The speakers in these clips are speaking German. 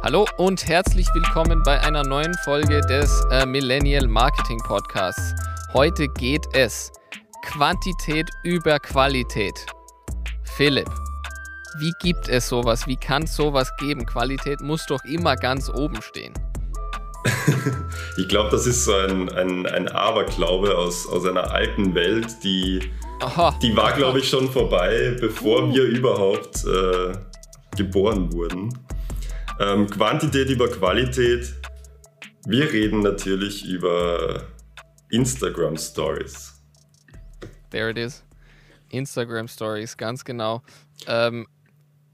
Hallo und herzlich willkommen bei einer neuen Folge des äh, Millennial Marketing Podcasts. Heute geht es Quantität über Qualität. Philipp, wie gibt es sowas? Wie kann es sowas geben? Qualität muss doch immer ganz oben stehen. ich glaube, das ist so ein, ein, ein Aberglaube aus, aus einer alten Welt, die, Aha. die war, glaube ich, schon vorbei, bevor uh. wir überhaupt äh, geboren wurden. Ähm, Quantität über Qualität. Wir reden natürlich über Instagram Stories. There it is. Instagram Stories, ganz genau. Ähm,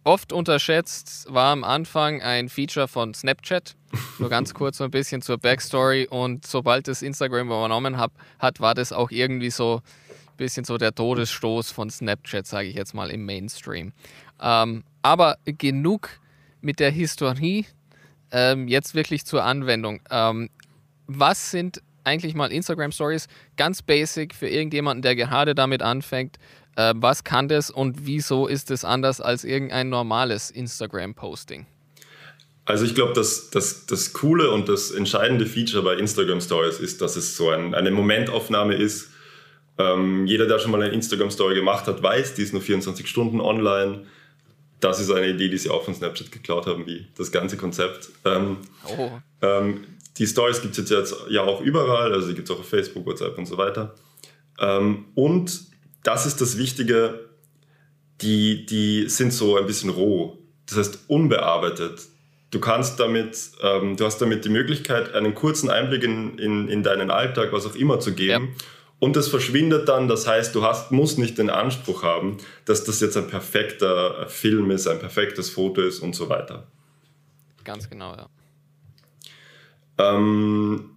oft unterschätzt war am Anfang ein Feature von Snapchat. Nur ganz kurz so ein bisschen zur Backstory. Und sobald es Instagram übernommen hab, hat, war das auch irgendwie so ein bisschen so der Todesstoß von Snapchat, sage ich jetzt mal, im Mainstream. Ähm, aber genug mit der Historie. Ähm, jetzt wirklich zur Anwendung. Ähm, was sind eigentlich mal Instagram Stories? Ganz basic für irgendjemanden, der gerade damit anfängt. Äh, was kann das und wieso ist es anders als irgendein normales Instagram-Posting? Also ich glaube, dass das, das coole und das entscheidende Feature bei Instagram Stories ist, dass es so ein, eine Momentaufnahme ist. Ähm, jeder, der schon mal eine Instagram Story gemacht hat, weiß, die ist nur 24 Stunden online. Das ist eine Idee, die sie auch von Snapchat geklaut haben, wie das ganze Konzept. Ähm, oh. ähm, die Stories gibt es jetzt ja auch überall, also die gibt es auch auf Facebook, WhatsApp und so weiter. Ähm, und das ist das Wichtige, die, die sind so ein bisschen roh, das heißt unbearbeitet. Du kannst damit, ähm, du hast damit die Möglichkeit, einen kurzen Einblick in, in, in deinen Alltag, was auch immer, zu geben. Ja. Und das verschwindet dann, das heißt, du hast, musst nicht den Anspruch haben, dass das jetzt ein perfekter Film ist, ein perfektes Foto ist und so weiter. Ganz genau, ja. Ähm,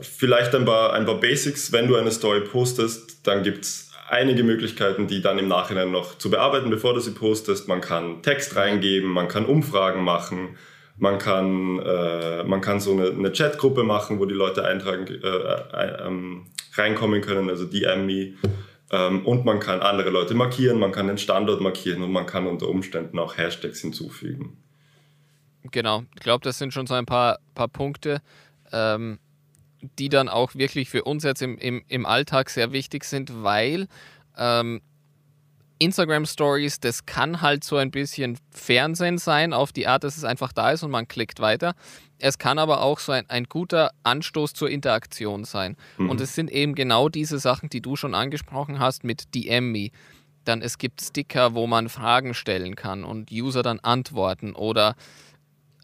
vielleicht ein paar, ein paar Basics, wenn du eine Story postest, dann gibt es einige Möglichkeiten, die dann im Nachhinein noch zu bearbeiten, bevor du sie postest. Man kann Text reingeben, man kann Umfragen machen, man kann, äh, man kann so eine, eine Chatgruppe machen, wo die Leute eintragen, äh, äh, ähm, reinkommen können, also DM me. Ähm, und man kann andere Leute markieren, man kann den Standort markieren und man kann unter Umständen auch Hashtags hinzufügen. Genau, ich glaube, das sind schon so ein paar, paar Punkte, ähm, die dann auch wirklich für uns jetzt im, im, im Alltag sehr wichtig sind, weil ähm, Instagram Stories, das kann halt so ein bisschen Fernsehen sein, auf die Art, dass es einfach da ist und man klickt weiter. Es kann aber auch so ein, ein guter Anstoß zur Interaktion sein. Mhm. Und es sind eben genau diese Sachen, die du schon angesprochen hast mit DM Me. Dann es gibt Sticker, wo man Fragen stellen kann und User dann antworten oder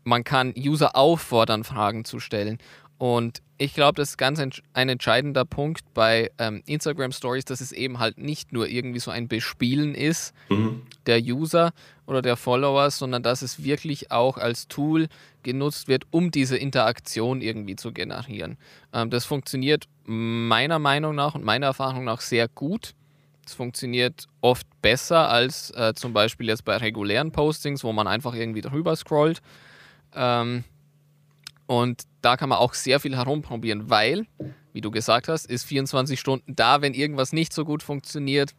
man kann User auffordern, Fragen zu stellen. Und ich glaube, das ist ganz ein entscheidender Punkt bei ähm, Instagram Stories, dass es eben halt nicht nur irgendwie so ein Bespielen ist mhm. der User oder der Follower, sondern dass es wirklich auch als Tool genutzt wird, um diese Interaktion irgendwie zu generieren. Ähm, das funktioniert meiner Meinung nach und meiner Erfahrung nach sehr gut. Es funktioniert oft besser als äh, zum Beispiel jetzt bei regulären Postings, wo man einfach irgendwie drüber scrollt. Ähm, und da kann man auch sehr viel herumprobieren, weil, wie du gesagt hast, ist 24 Stunden da. Wenn irgendwas nicht so gut funktioniert,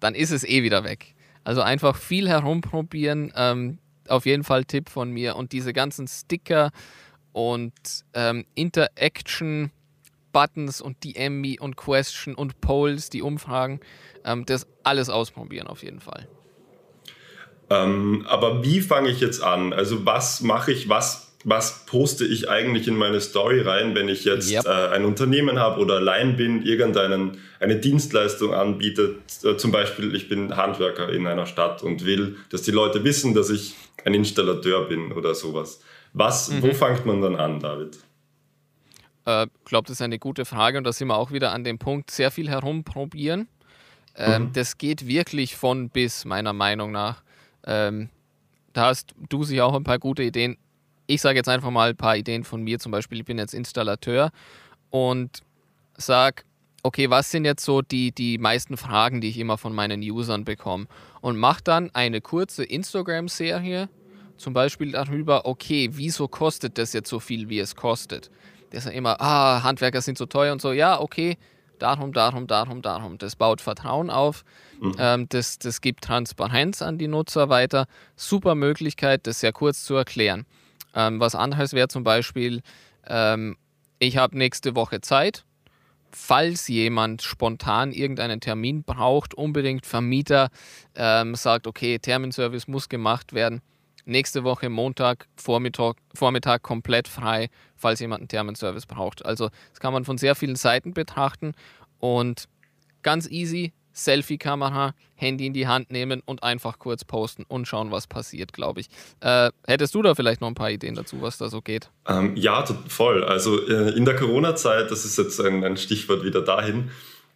dann ist es eh wieder weg. Also einfach viel herumprobieren. Ähm, auf jeden Fall Tipp von mir. Und diese ganzen Sticker und ähm, Interaction. Buttons und DM Me und Question und Polls, die Umfragen, ähm, das alles ausprobieren auf jeden Fall. Ähm, aber wie fange ich jetzt an? Also was mache ich, was was poste ich eigentlich in meine Story rein, wenn ich jetzt yep. äh, ein Unternehmen habe oder allein bin, irgendeine eine Dienstleistung anbietet. Äh, zum Beispiel, ich bin Handwerker in einer Stadt und will, dass die Leute wissen, dass ich ein Installateur bin oder sowas. Was, mhm. wo fängt man dann an, David? Ich äh, glaube, das ist eine gute Frage und da sind wir auch wieder an dem Punkt, sehr viel herumprobieren. Ähm, mhm. Das geht wirklich von bis, meiner Meinung nach. Ähm, da hast du sich auch ein paar gute Ideen ich sage jetzt einfach mal ein paar Ideen von mir. Zum Beispiel, ich bin jetzt Installateur und sage, okay, was sind jetzt so die, die meisten Fragen, die ich immer von meinen Usern bekomme? Und mache dann eine kurze Instagram-Serie, zum Beispiel darüber, okay, wieso kostet das jetzt so viel, wie es kostet? Das ist ja immer, ah, Handwerker sind so teuer und so. Ja, okay, darum, darum, darum, darum. Das baut Vertrauen auf, mhm. ähm, das, das gibt Transparenz an die Nutzer weiter. Super Möglichkeit, das sehr kurz zu erklären. Ähm, was anderes wäre zum Beispiel, ähm, ich habe nächste Woche Zeit. Falls jemand spontan irgendeinen Termin braucht, unbedingt Vermieter ähm, sagt, okay, Terminservice muss gemacht werden. Nächste Woche Montag, Vormittag, Vormittag komplett frei, falls jemand einen Terminservice braucht. Also das kann man von sehr vielen Seiten betrachten und ganz easy, Selfie-Kamera, Handy in die Hand nehmen und einfach kurz posten und schauen, was passiert, glaube ich. Äh, hättest du da vielleicht noch ein paar Ideen dazu, was da so geht? Ähm, ja, voll. Also äh, in der Corona-Zeit, das ist jetzt ein, ein, Stichwort wieder dahin,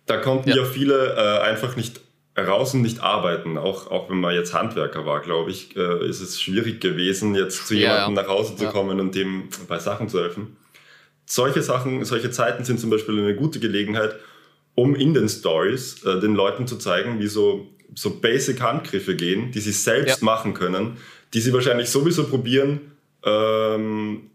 da konnten ja, ja viele äh, einfach nicht raus und nicht arbeiten. Auch, auch wenn man jetzt Handwerker war, glaube ich, äh, ist es schwierig gewesen, jetzt zu ja, jemandem ja. nach Hause zu kommen und dem bei Sachen zu helfen. Solche Sachen, solche Zeiten sind zum Beispiel eine gute Gelegenheit, um in den Stories äh, den Leuten zu zeigen, wie so, so basic Handgriffe gehen, die sie selbst ja. machen können, die sie wahrscheinlich sowieso probieren, ähm,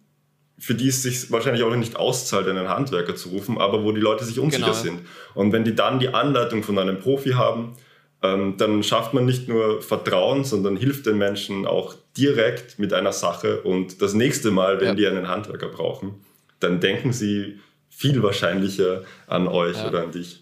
für die es sich wahrscheinlich auch nicht auszahlt, einen Handwerker zu rufen, aber wo die Leute sich unsicher genau. sind. Und wenn die dann die Anleitung von einem Profi haben, ähm, dann schafft man nicht nur Vertrauen, sondern hilft den Menschen auch direkt mit einer Sache. Und das nächste Mal, wenn ja. die einen Handwerker brauchen, dann denken sie viel wahrscheinlicher an euch ja. oder an dich.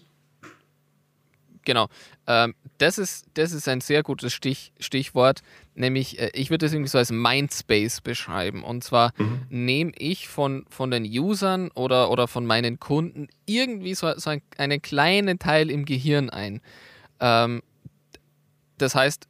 Genau. Ähm, das, ist, das ist ein sehr gutes Stich, Stichwort, nämlich äh, ich würde das irgendwie so als Mindspace beschreiben. Und zwar mhm. nehme ich von, von den Usern oder, oder von meinen Kunden irgendwie so, so ein, einen kleinen Teil im Gehirn ein. Ähm, das heißt,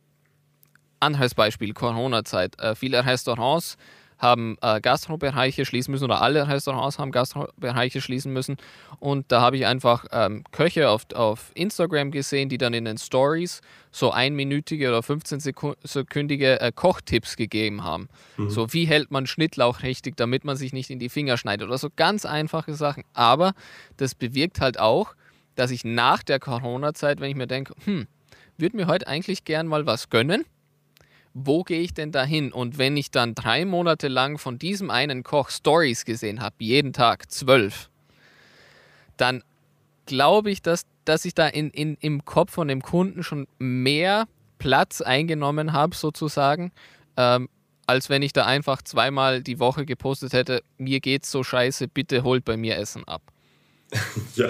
Anhaltsbeispiel, Corona-Zeit. Äh, viele Restaurants haben äh, Gastrobereiche schließen müssen oder alle Restaurants haben Gastrobereiche schließen müssen. Und da habe ich einfach ähm, Köche auf, auf Instagram gesehen, die dann in den Stories so einminütige oder 15-sekündige äh, Kochtipps gegeben haben. Mhm. So, wie hält man Schnittlauch richtig, damit man sich nicht in die Finger schneidet oder so ganz einfache Sachen. Aber das bewirkt halt auch, dass ich nach der Corona-Zeit, wenn ich mir denke, hm, würde mir heute eigentlich gern mal was gönnen, wo gehe ich denn da hin? Und wenn ich dann drei Monate lang von diesem einen Koch Stories gesehen habe, jeden Tag zwölf, dann glaube ich, dass, dass ich da in, in, im Kopf von dem Kunden schon mehr Platz eingenommen habe, sozusagen, ähm, als wenn ich da einfach zweimal die Woche gepostet hätte, mir geht's so scheiße, bitte holt bei mir Essen ab. ja,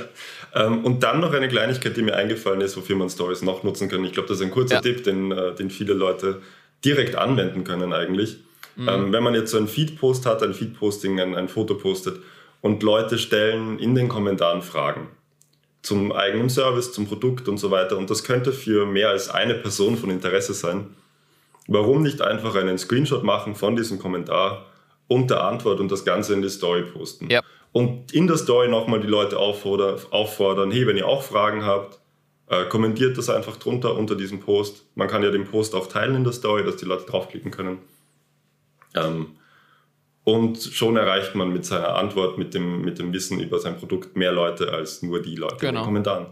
ähm, und dann noch eine Kleinigkeit, die mir eingefallen ist, wofür man Stories noch nutzen kann. Ich glaube, das ist ein kurzer ja. Tipp, den, äh, den viele Leute direkt anwenden können eigentlich. Mhm. Ähm, wenn man jetzt so einen Feed-Post hat, ein Feed-Posting, ein, ein Foto postet und Leute stellen in den Kommentaren Fragen zum eigenen Service, zum Produkt und so weiter und das könnte für mehr als eine Person von Interesse sein. Warum nicht einfach einen Screenshot machen von diesem Kommentar und der Antwort und das Ganze in die Story posten? Ja. Und in der Story nochmal die Leute auffordern, auffordern, hey, wenn ihr auch Fragen habt, äh, kommentiert das einfach drunter unter diesem Post. Man kann ja den Post auch teilen in der Story, dass die Leute draufklicken können. Ähm, und schon erreicht man mit seiner Antwort, mit dem, mit dem Wissen über sein Produkt mehr Leute als nur die Leute genau. in den genau. Kommentaren.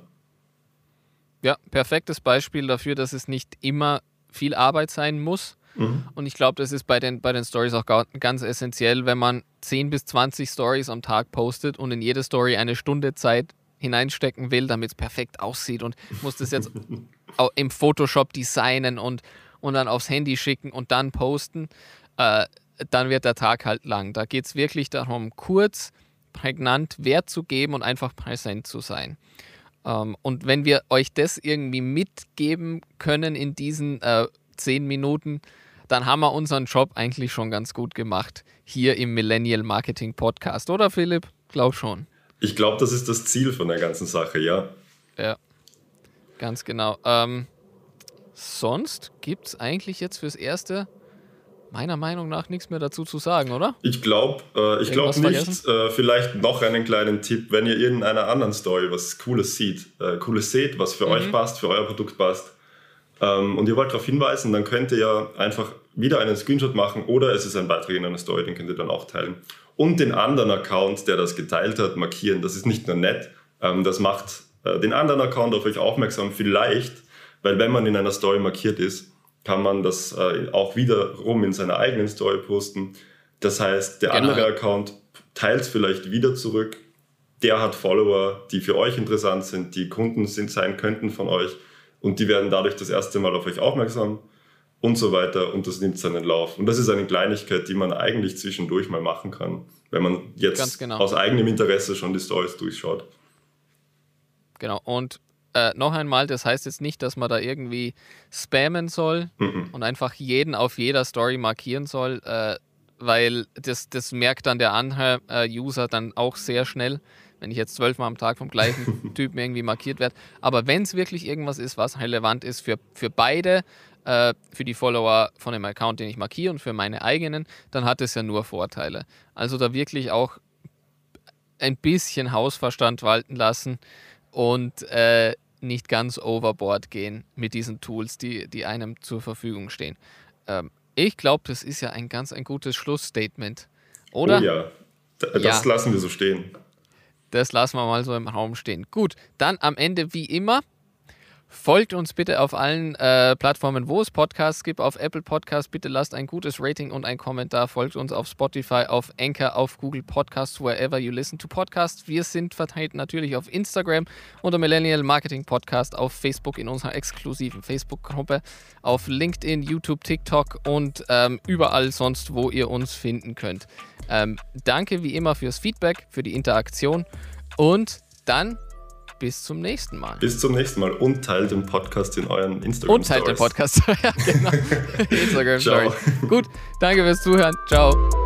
Ja, perfektes Beispiel dafür, dass es nicht immer viel Arbeit sein muss. Mhm. Und ich glaube, das ist bei den, bei den Stories auch ganz essentiell, wenn man 10 bis 20 Stories am Tag postet und in jede Story eine Stunde Zeit hineinstecken will, damit es perfekt aussieht und muss das jetzt im Photoshop designen und, und dann aufs Handy schicken und dann posten, äh, dann wird der Tag halt lang. Da geht es wirklich darum, kurz, prägnant Wert zu geben und einfach präsent zu sein. Ähm, und wenn wir euch das irgendwie mitgeben können in diesen äh, zehn Minuten, dann haben wir unseren Job eigentlich schon ganz gut gemacht hier im Millennial Marketing Podcast, oder Philipp? Glaub schon. Ich glaube, das ist das Ziel von der ganzen Sache, ja. Ja, ganz genau. Ähm, sonst gibt es eigentlich jetzt fürs Erste meiner Meinung nach nichts mehr dazu zu sagen, oder? Ich glaube äh, glaub nicht. Äh, vielleicht noch einen kleinen Tipp, wenn ihr in einer anderen Story was Cooles seht, äh, Cooles seht, was für mhm. euch passt, für euer Produkt passt, ähm, und ihr wollt darauf hinweisen, dann könnt ihr ja einfach wieder einen Screenshot machen oder es ist ein Beitrag in einer Story, den könnt ihr dann auch teilen und den anderen Account, der das geteilt hat, markieren. Das ist nicht nur nett, ähm, das macht äh, den anderen Account auf euch aufmerksam, vielleicht, weil wenn man in einer Story markiert ist, kann man das äh, auch wiederum in seiner eigenen Story posten. Das heißt, der genau. andere Account teilt es vielleicht wieder zurück. der hat Follower, die für euch interessant sind, die Kunden sind sein könnten von euch und die werden dadurch das erste Mal auf euch aufmerksam und so weiter und das nimmt seinen Lauf. Und das ist eine Kleinigkeit, die man eigentlich zwischendurch mal machen kann, wenn man jetzt genau. aus eigenem Interesse schon die Stories durchschaut. Genau, und äh, noch einmal, das heißt jetzt nicht, dass man da irgendwie spammen soll mhm. und einfach jeden auf jeder Story markieren soll, äh, weil das, das merkt dann der andere äh, User dann auch sehr schnell, wenn ich jetzt zwölfmal am Tag vom gleichen Typen irgendwie markiert werde. Aber wenn es wirklich irgendwas ist, was relevant ist für, für beide, äh, für die Follower von dem Account, den ich markiere und für meine eigenen, dann hat es ja nur Vorteile. Also da wirklich auch ein bisschen Hausverstand walten lassen und äh, nicht ganz overboard gehen mit diesen Tools, die, die einem zur Verfügung stehen. Ähm, ich glaube, das ist ja ein ganz ein gutes Schlussstatement, oder? Oh ja, das ja. lassen wir so stehen. Das lassen wir mal so im Raum stehen. Gut, dann am Ende wie immer Folgt uns bitte auf allen äh, Plattformen, wo es Podcasts gibt. Auf Apple Podcasts bitte lasst ein gutes Rating und ein Kommentar. Folgt uns auf Spotify, auf Anchor, auf Google Podcasts, wherever you listen to Podcasts. Wir sind verteilt natürlich auf Instagram unter Millennial Marketing Podcast, auf Facebook in unserer exklusiven Facebook-Gruppe, auf LinkedIn, YouTube, TikTok und ähm, überall sonst, wo ihr uns finden könnt. Ähm, danke wie immer fürs Feedback, für die Interaktion und dann bis zum nächsten Mal. Bis zum nächsten Mal und teilt den Podcast in euren Instagram Und teilt den Podcast. ja, genau. Instagram Stories. Gut, danke fürs Zuhören. Ciao.